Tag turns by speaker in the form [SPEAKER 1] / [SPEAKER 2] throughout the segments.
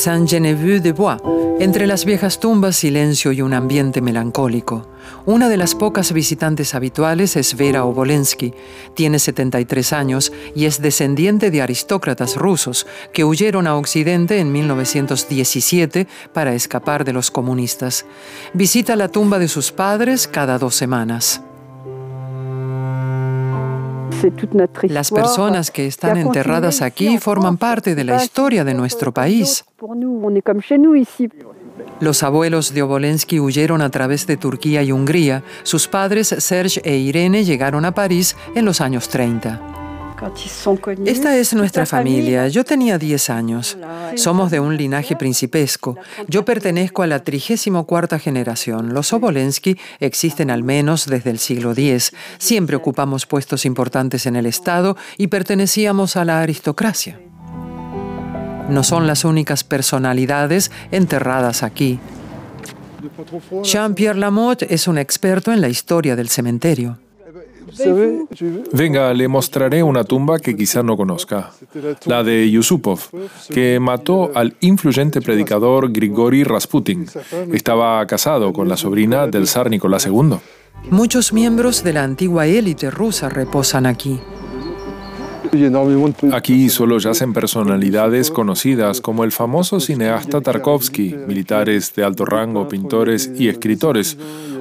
[SPEAKER 1] Saint-Geneviève-de-Bois. Entre las viejas tumbas, silencio y un ambiente melancólico. Una de las pocas visitantes habituales es Vera Obolensky. Tiene 73 años y es descendiente de aristócratas rusos que huyeron a Occidente en 1917 para escapar de los comunistas. Visita la tumba de sus padres cada dos semanas. Las personas que están enterradas aquí forman parte de la historia de nuestro país. Los abuelos de Obolensky huyeron a través de Turquía y Hungría. Sus padres, Serge e Irene, llegaron a París en los años 30. Esta es nuestra familia. Yo tenía 10 años. Somos de un linaje principesco. Yo pertenezco a la 34 generación. Los Obolensky existen al menos desde el siglo X. Siempre ocupamos puestos importantes en el Estado y pertenecíamos a la aristocracia. No son las únicas personalidades enterradas aquí. Jean-Pierre Lamotte es un experto en la historia del cementerio.
[SPEAKER 2] Venga, le mostraré una tumba que quizá no conozca, la de Yusupov, que mató al influyente predicador Grigori Rasputin. Estaba casado con la sobrina del zar Nicolás II.
[SPEAKER 1] Muchos miembros de la antigua élite rusa reposan aquí.
[SPEAKER 2] Aquí solo yacen personalidades conocidas como el famoso cineasta Tarkovsky, militares de alto rango, pintores y escritores.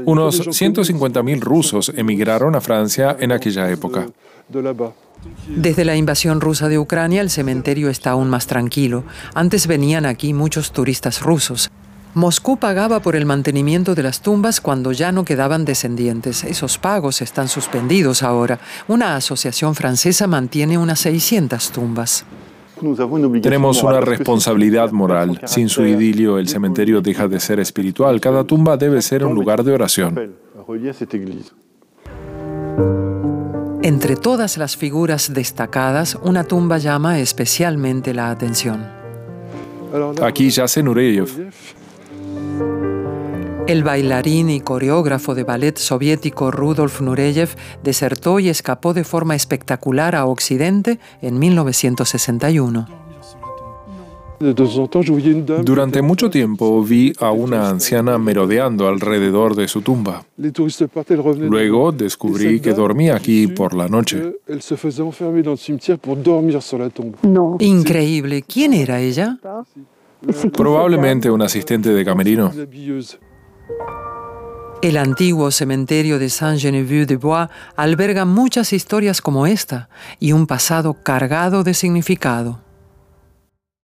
[SPEAKER 2] Unos 150.000 rusos emigraron a Francia en aquella época.
[SPEAKER 1] Desde la invasión rusa de Ucrania, el cementerio está aún más tranquilo. Antes venían aquí muchos turistas rusos. Moscú pagaba por el mantenimiento de las tumbas cuando ya no quedaban descendientes. Esos pagos están suspendidos ahora. Una asociación francesa mantiene unas 600 tumbas.
[SPEAKER 2] Tenemos una responsabilidad moral. Sin su idilio, el cementerio deja de ser espiritual. Cada tumba debe ser un lugar de oración.
[SPEAKER 1] Entre todas las figuras destacadas, una tumba llama especialmente la atención.
[SPEAKER 2] Aquí yace Nureyev.
[SPEAKER 1] El bailarín y coreógrafo de ballet soviético Rudolf Nureyev desertó y escapó de forma espectacular a Occidente en 1961.
[SPEAKER 2] Durante mucho tiempo vi a una anciana merodeando alrededor de su tumba. Luego descubrí que dormía aquí por la noche.
[SPEAKER 1] Increíble. ¿Quién era ella?
[SPEAKER 2] Probablemente un asistente de camerino.
[SPEAKER 1] El antiguo cementerio de Saint-Geneviève-de-Bois alberga muchas historias como esta y un pasado cargado de significado.